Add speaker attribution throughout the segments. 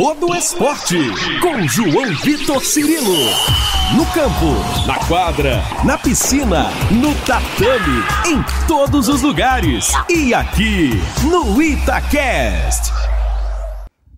Speaker 1: todo esporte. Com João Vitor Cirilo. No campo, na quadra, na piscina, no tatame, em todos os lugares. E aqui, no Itacast.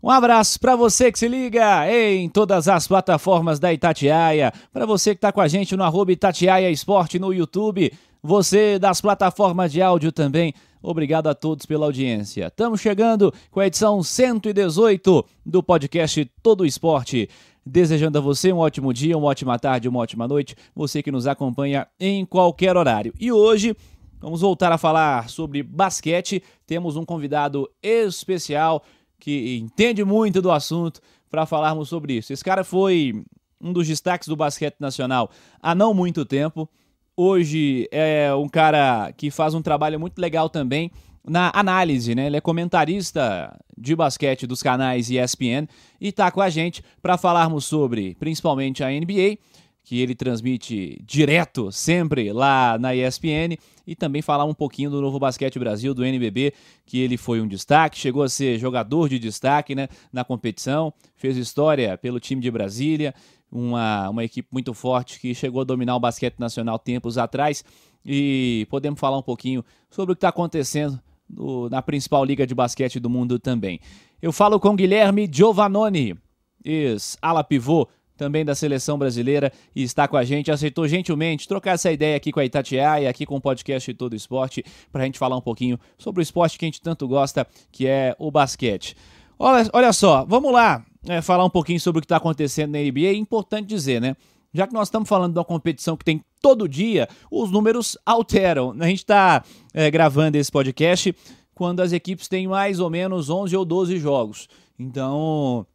Speaker 2: Um abraço para você que se liga em todas as plataformas da Itatiaia, para você que está com a gente no arroba Itatiaia Esporte no YouTube, você das plataformas de áudio também. Obrigado a todos pela audiência. Estamos chegando com a edição 118 do podcast Todo Esporte. Desejando a você um ótimo dia, uma ótima tarde, uma ótima noite, você que nos acompanha em qualquer horário. E hoje vamos voltar a falar sobre basquete. Temos um convidado especial que entende muito do assunto para falarmos sobre isso. Esse cara foi um dos destaques do basquete nacional há não muito tempo. Hoje é um cara que faz um trabalho muito legal também na análise, né? Ele é comentarista de basquete dos canais ESPN e está com a gente para falarmos sobre principalmente a NBA que ele transmite direto sempre lá na ESPN e também falar um pouquinho do Novo Basquete Brasil, do NBB, que ele foi um destaque, chegou a ser jogador de destaque né, na competição, fez história pelo time de Brasília, uma, uma equipe muito forte que chegou a dominar o basquete nacional tempos atrás e podemos falar um pouquinho sobre o que está acontecendo no, na principal liga de basquete do mundo também. Eu falo com Guilherme Giovannoni, ex-ala pivô também da seleção brasileira, e está com a gente. Aceitou gentilmente trocar essa ideia aqui com a Itatiaia, aqui com o podcast Todo Esporte, para a gente falar um pouquinho sobre o esporte que a gente tanto gosta, que é o basquete. Olha, olha só, vamos lá é, falar um pouquinho sobre o que está acontecendo na NBA. É importante dizer, né? Já que nós estamos falando de uma competição que tem todo dia, os números alteram. A gente está é, gravando esse podcast quando as equipes têm mais ou menos 11 ou 12 jogos. Então,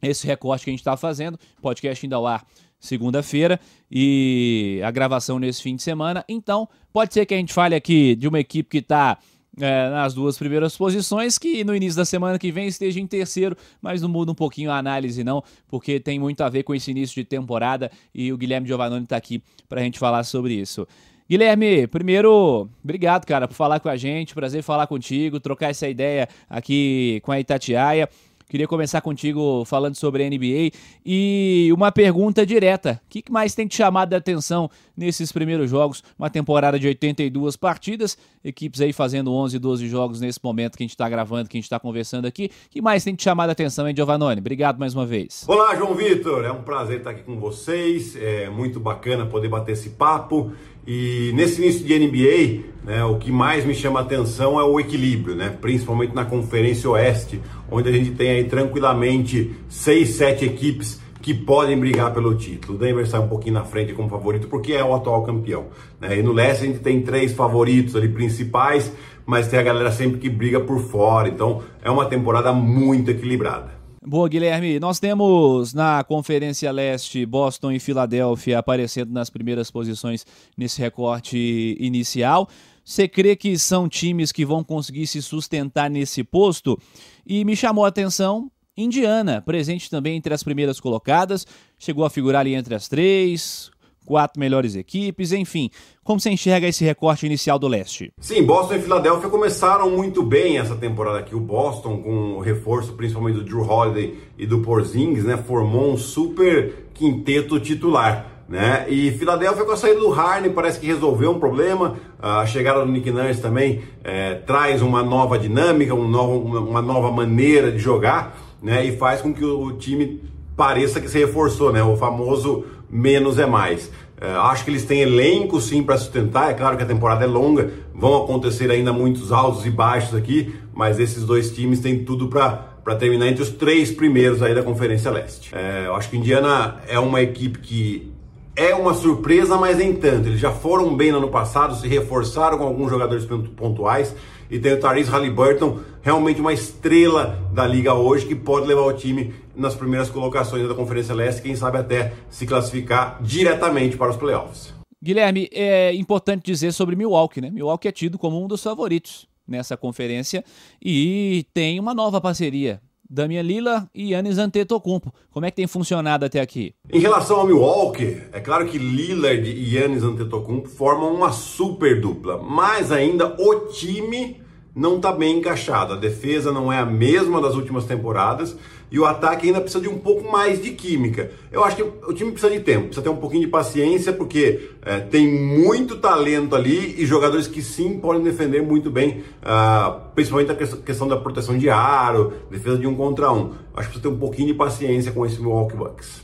Speaker 2: esse recorte que a gente está fazendo. Podcast ainda ao ar segunda-feira e a gravação nesse fim de semana. Então, pode ser que a gente fale aqui de uma equipe que está é, nas duas primeiras posições, que no início da semana que vem esteja em terceiro, mas não muda um pouquinho a análise, não, porque tem muito a ver com esse início de temporada e o Guilherme Giovannoni está aqui para a gente falar sobre isso. Guilherme, primeiro, obrigado, cara, por falar com a gente. Prazer falar contigo, trocar essa ideia aqui com a Itatiaia. Queria começar contigo falando sobre a NBA e uma pergunta direta. O que mais tem te chamado a atenção nesses primeiros jogos? Uma temporada de 82 partidas, equipes aí fazendo 11, 12 jogos nesse momento que a gente está gravando, que a gente está conversando aqui. O que mais tem te chamado a atenção, hein, Giovannone? Obrigado mais uma vez.
Speaker 3: Olá, João Vitor. É um prazer estar aqui com vocês. É muito bacana poder bater esse papo. E nesse início de NBA, né, o que mais me chama a atenção é o equilíbrio, né, principalmente na Conferência Oeste, onde a gente tem aí tranquilamente seis, sete equipes que podem brigar pelo título. O Denver sai um pouquinho na frente como favorito porque é o atual campeão. Né? E no leste a gente tem três favoritos ali principais, mas tem a galera sempre que briga por fora. Então é uma temporada muito equilibrada.
Speaker 2: Boa, Guilherme. Nós temos na Conferência Leste Boston e Filadélfia aparecendo nas primeiras posições nesse recorte inicial. Você crê que são times que vão conseguir se sustentar nesse posto? E me chamou a atenção Indiana, presente também entre as primeiras colocadas, chegou a figurar ali entre as três, quatro melhores equipes, enfim. Como você enxerga esse recorte inicial do leste?
Speaker 3: Sim, Boston e Filadélfia começaram muito bem essa temporada aqui. O Boston, com o reforço principalmente do Drew Holiday e do Porzingis, né, formou um super quinteto titular. Né? E Filadélfia com a saída do Harney parece que resolveu um problema. A chegada do Nick Nurse também é, traz uma nova dinâmica, um novo, uma nova maneira de jogar, né? E faz com que o time pareça que se reforçou, né? O famoso menos é mais. É, acho que eles têm elenco sim para sustentar. É claro que a temporada é longa, vão acontecer ainda muitos altos e baixos aqui, mas esses dois times têm tudo para para terminar entre os três primeiros aí da Conferência Leste. É, eu acho que Indiana é uma equipe que é uma surpresa, mas nem tanto. Eles já foram bem no ano passado, se reforçaram com alguns jogadores pontuais e tem o Tyrese Halliburton, realmente uma estrela da liga hoje que pode levar o time nas primeiras colocações da Conferência Leste, quem sabe até se classificar diretamente para os playoffs.
Speaker 2: Guilherme, é importante dizer sobre Milwaukee, né? Milwaukee é tido como um dos favoritos nessa conferência e tem uma nova parceria Damian Lila e Yannis Antetokounmpo. Como é que tem funcionado até aqui?
Speaker 3: Em relação ao Milwaukee, é claro que Lillard e Yannis Antetokounmpo formam uma super dupla, mas ainda o time não está bem encaixado. A defesa não é a mesma das últimas temporadas e o ataque ainda precisa de um pouco mais de química. Eu acho que o time precisa de tempo, precisa ter um pouquinho de paciência, porque é, tem muito talento ali e jogadores que sim podem defender muito bem, uh, principalmente a questão da proteção de aro, defesa de um contra um. Acho que precisa ter um pouquinho de paciência com esse Milwaukee Bucks.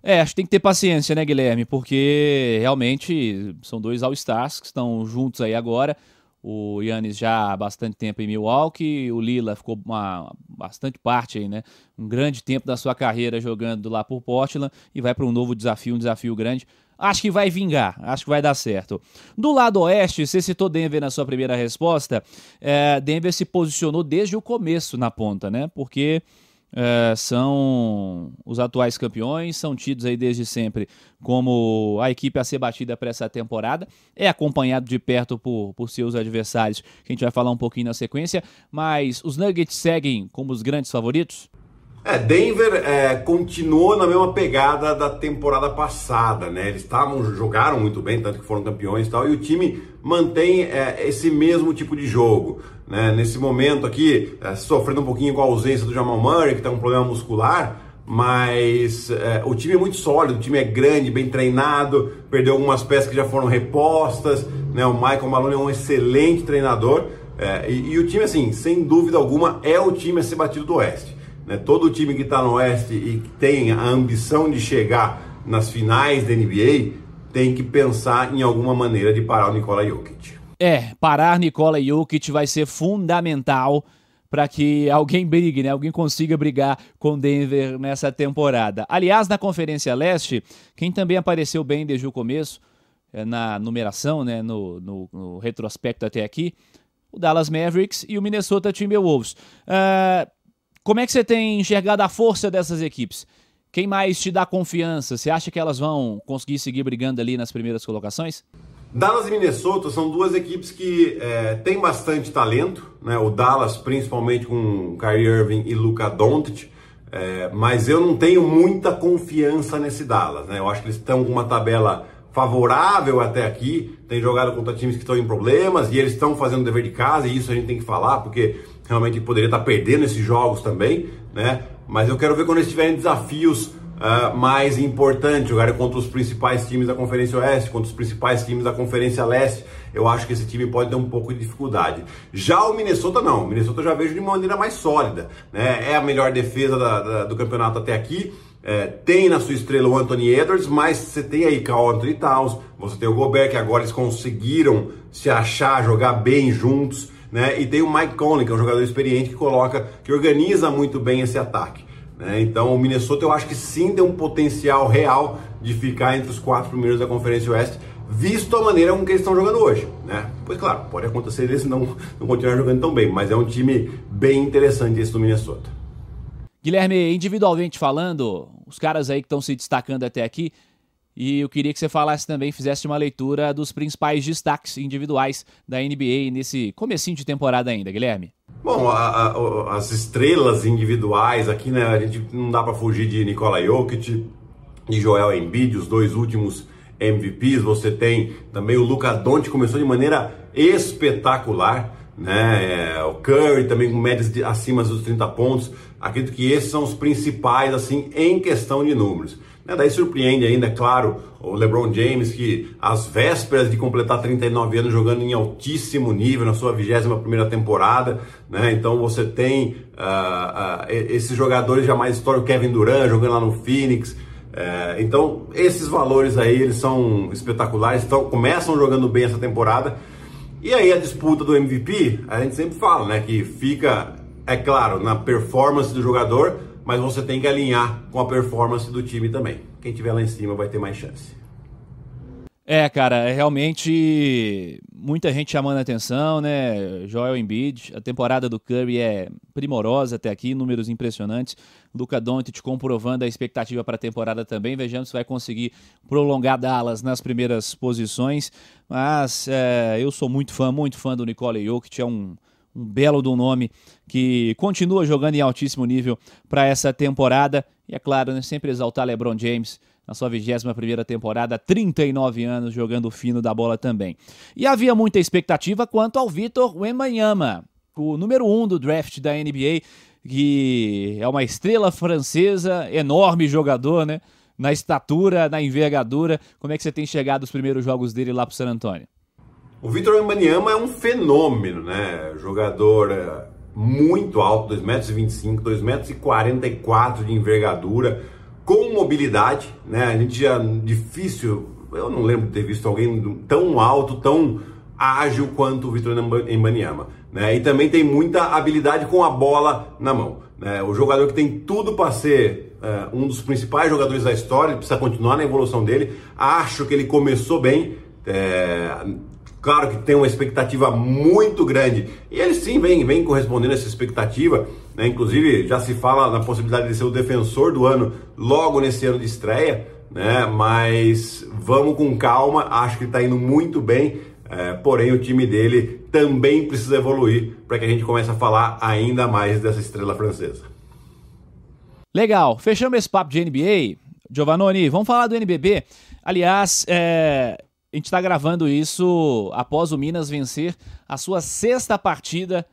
Speaker 2: É, acho que tem que ter paciência, né, Guilherme? Porque realmente são dois All-Stars que estão juntos aí agora. O Yannis já há bastante tempo em Milwaukee, o Lila ficou uma bastante parte aí, né? Um grande tempo da sua carreira jogando lá por Portland e vai para um novo desafio, um desafio grande. Acho que vai vingar, acho que vai dar certo. Do lado oeste, você citou Denver na sua primeira resposta. É, Denver se posicionou desde o começo na ponta, né? Porque é, são os atuais campeões, são tidos aí desde sempre como a equipe a ser batida para essa temporada. É acompanhado de perto por, por seus adversários, que a gente vai falar um pouquinho na sequência, mas os Nuggets seguem como os grandes favoritos?
Speaker 3: É, Denver é, continuou na mesma pegada da temporada passada, né? Eles estavam jogaram muito bem, tanto que foram campeões e tal, e o time mantém é, esse mesmo tipo de jogo. Né? Nesse momento aqui, é, sofrendo um pouquinho com a ausência do Jamal Murray, que tem um problema muscular, mas é, o time é muito sólido, o time é grande, bem treinado, perdeu algumas peças que já foram repostas, né? O Michael Malone é um excelente treinador, é, e, e o time, assim, sem dúvida alguma, é o time a ser batido do Oeste. Né? Todo time que está no Oeste e que tem a ambição de chegar nas finais da NBA tem que pensar em alguma maneira de parar o Nikola Jokic.
Speaker 2: É, parar Nikola Jokic vai ser fundamental para que alguém brigue, né? Alguém consiga brigar com Denver nessa temporada. Aliás, na Conferência Leste, quem também apareceu bem desde o começo, é, na numeração, né? No, no, no, retrospecto até aqui, o Dallas Mavericks e o Minnesota Timberwolves. Uh, como é que você tem enxergado a força dessas equipes? Quem mais te dá confiança? Você acha que elas vão conseguir seguir brigando ali nas primeiras colocações?
Speaker 3: Dallas e Minnesota são duas equipes que é, têm bastante talento, né? O Dallas principalmente com Kyrie Irving e Luka Doncic, é, mas eu não tenho muita confiança nesse Dallas, né? Eu acho que eles estão com uma tabela favorável até aqui, tem jogado contra times que estão em problemas e eles estão fazendo o dever de casa e isso a gente tem que falar porque realmente poderia estar perdendo esses jogos também, né? Mas eu quero ver quando eles tiverem desafios uh, mais importantes, jogarem contra os principais times da Conferência Oeste, contra os principais times da Conferência Leste. Eu acho que esse time pode ter um pouco de dificuldade. Já o Minnesota não, o Minnesota eu já vejo de maneira mais sólida, né? É a melhor defesa da, da, do campeonato até aqui. É, tem na sua estrela o Anthony Edwards, mas você tem aí Carl Anthony Towns, você tem o Gobert, que agora eles conseguiram se achar, jogar bem juntos né? E tem o Mike Conley, que é um jogador experiente que coloca, que organiza muito bem esse ataque. Né? Então o Minnesota eu acho que sim tem um potencial real de ficar entre os quatro primeiros da Conferência Oeste, visto a maneira como que eles estão jogando hoje. Né? Pois claro, pode acontecer eles não, não continuar jogando tão bem, mas é um time bem interessante esse do Minnesota.
Speaker 2: Guilherme, individualmente falando, os caras aí que estão se destacando até aqui, e eu queria que você falasse também, fizesse uma leitura dos principais destaques individuais da NBA nesse comecinho de temporada ainda, Guilherme.
Speaker 3: Bom, a, a, as estrelas individuais aqui, né? A gente não dá para fugir de Nikola Jokic e Joel Embiid, os dois últimos MVPs. Você tem também o Luca Doncic começou de maneira espetacular, né? É, o Curry também com médias de, acima dos 30 pontos. Acredito que esses são os principais assim em questão de números. Né? Daí surpreende ainda, é claro, o LeBron James, que às vésperas de completar 39 anos jogando em altíssimo nível na sua 21 primeira temporada, né? Então você tem uh, uh, esses jogadores já mais históricos, Kevin Durant jogando lá no Phoenix. Uh, então esses valores aí eles são espetaculares, então, começam jogando bem essa temporada. E aí a disputa do MVP, a gente sempre fala, né? Que fica, é claro, na performance do jogador, mas você tem que alinhar com a performance do time também. Quem tiver lá em cima vai ter mais chance.
Speaker 2: É, cara, é realmente muita gente chamando a atenção, né? Joel Embiid, a temporada do Curry é primorosa até aqui, números impressionantes. Luca Doncic comprovando a expectativa para a temporada também. Vejamos se vai conseguir prolongar Dallas nas primeiras posições. Mas é, eu sou muito fã, muito fã do Nicole Jokic, é um um belo do nome que continua jogando em altíssimo nível para essa temporada. E é claro, né, sempre exaltar LeBron James na sua 21ª temporada, 39 anos jogando fino da bola também. E havia muita expectativa quanto ao Vitor Wembanyama. o número um do draft da NBA, que é uma estrela francesa, enorme jogador, né? Na estatura, na envergadura. Como é que você tem chegado os primeiros jogos dele lá pro San Antonio?
Speaker 3: O Vitor Wembanyama é um fenômeno, né? Jogador é, muito alto, 2,25m, 2,44m de envergadura, com mobilidade, né? A gente já difícil, eu não lembro de ter visto alguém tão alto, tão ágil quanto o Vitor Embanyama. Né? E também tem muita habilidade com a bola na mão. Né? O jogador que tem tudo para ser uh, um dos principais jogadores da história, precisa continuar na evolução dele. Acho que ele começou bem. É, claro que tem uma expectativa muito grande. E ele sim vem, vem correspondendo a essa expectativa. Né? Inclusive, já se fala na possibilidade de ser o defensor do ano logo nesse ano de estreia. Né? Mas vamos com calma, acho que está indo muito bem. É, porém, o time dele também precisa evoluir para que a gente comece a falar ainda mais dessa estrela francesa.
Speaker 2: Legal, fechamos esse papo de NBA. Giovanoni, vamos falar do NBB. Aliás, é, a gente está gravando isso após o Minas vencer a sua sexta partida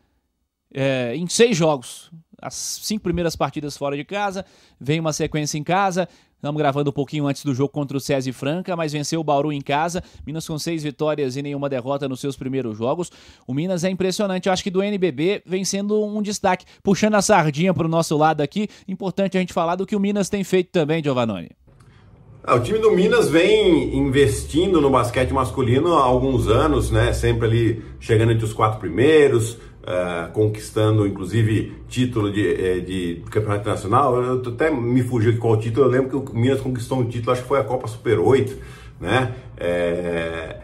Speaker 2: é, em seis jogos. As cinco primeiras partidas fora de casa, vem uma sequência em casa, Estamos gravando um pouquinho antes do jogo contra o César Franca, mas venceu o Bauru em casa. Minas com seis vitórias e nenhuma derrota nos seus primeiros jogos. O Minas é impressionante. Eu acho que do NBB vem sendo um destaque. Puxando a sardinha para o nosso lado aqui, importante a gente falar do que o Minas tem feito também, Giovanoni.
Speaker 3: Ah, o time do Minas vem investindo no basquete masculino há alguns anos, né? Sempre ali chegando entre os quatro primeiros, uh, conquistando inclusive título de, eh, de, campeonato nacional. Eu até me fugiu de qual título, eu lembro que o Minas conquistou um título, acho que foi a Copa Super 8, né? É,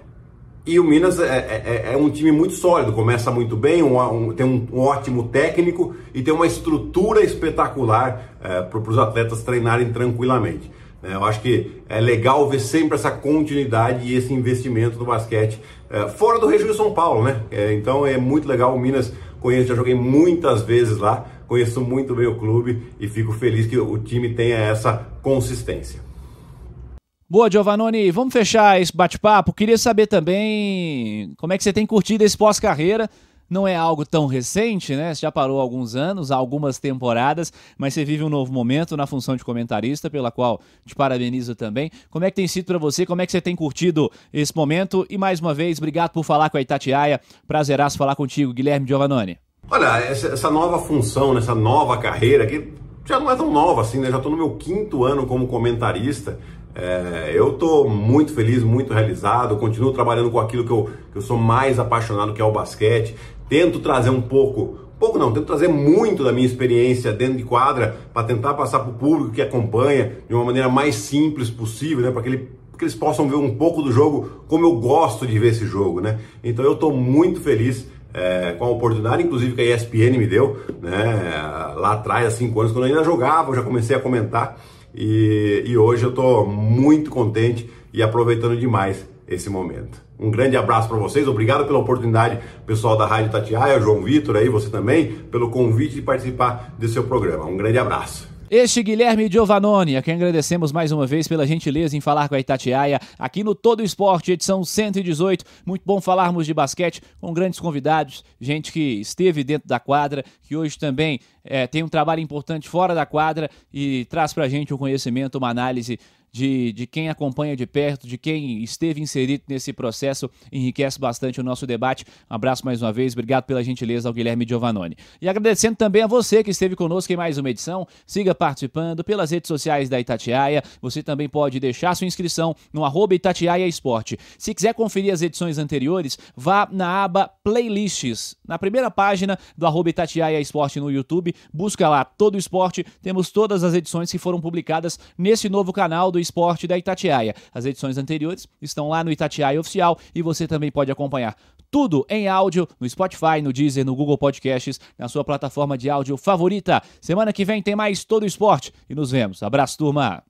Speaker 3: e o Minas é, é, é, é, um time muito sólido, começa muito bem, um, um, tem um, um, ótimo técnico e tem uma estrutura espetacular é, para os atletas treinarem tranquilamente. Né? Eu acho que é legal ver sempre essa continuidade e esse investimento no basquete é, fora do Rio de São Paulo, né? É, então é muito legal o Minas. Conheço, já joguei muitas vezes lá, conheço muito bem o clube e fico feliz que o time tenha essa consistência.
Speaker 2: Boa, Giovannone. Vamos fechar esse bate-papo. Queria saber também como é que você tem curtido esse pós-carreira não é algo tão recente, né? Você já parou alguns anos, algumas temporadas, mas você vive um novo momento na função de comentarista, pela qual te parabenizo também. Como é que tem sido para você? Como é que você tem curtido esse momento? E mais uma vez, obrigado por falar com a Itatiaia. Prazeraço falar contigo, Guilherme Giovannone.
Speaker 3: Olha, essa, nova função, nessa nova carreira, que já não é tão nova assim, né? Já estou no meu quinto ano como comentarista. É, eu estou muito feliz, muito realizado, continuo trabalhando com aquilo que eu, que eu sou mais apaixonado, que é o basquete. Tento trazer um pouco, pouco não, tento trazer muito da minha experiência dentro de quadra para tentar passar para o público que acompanha de uma maneira mais simples possível, né, para que, ele, que eles possam ver um pouco do jogo como eu gosto de ver esse jogo, né? Então eu estou muito feliz é, com a oportunidade, inclusive que a ESPN me deu, né, lá atrás, há cinco anos, quando eu ainda jogava, eu já comecei a comentar e, e hoje eu estou muito contente e aproveitando demais esse momento. Um grande abraço para vocês, obrigado pela oportunidade, pessoal da Rádio Tatiaia, João Vitor aí, você também, pelo convite de participar desse seu programa. Um grande abraço.
Speaker 2: Este Guilherme Giovannoni, a quem agradecemos mais uma vez pela gentileza em falar com a Itatiaia aqui no Todo Esporte, edição 118. Muito bom falarmos de basquete com grandes convidados, gente que esteve dentro da quadra, que hoje também é, tem um trabalho importante fora da quadra e traz para a gente um conhecimento, uma análise de, de quem acompanha de perto, de quem esteve inserido nesse processo, enriquece bastante o nosso debate. Um abraço mais uma vez, obrigado pela gentileza ao Guilherme Giovannoni. E agradecendo também a você que esteve conosco em mais uma edição, siga participando pelas redes sociais da Itatiaia, você também pode deixar sua inscrição no arroba Itatiaia Esporte. Se quiser conferir as edições anteriores, vá na aba Playlists, na primeira página do arroba Itatiaia Esporte no YouTube, busca lá todo esporte, temos todas as edições que foram publicadas nesse novo canal do Esporte da Itatiaia. As edições anteriores estão lá no Itatiaia Oficial e você também pode acompanhar tudo em áudio no Spotify, no Deezer, no Google Podcasts, na sua plataforma de áudio favorita. Semana que vem tem mais todo esporte e nos vemos. Abraço, turma!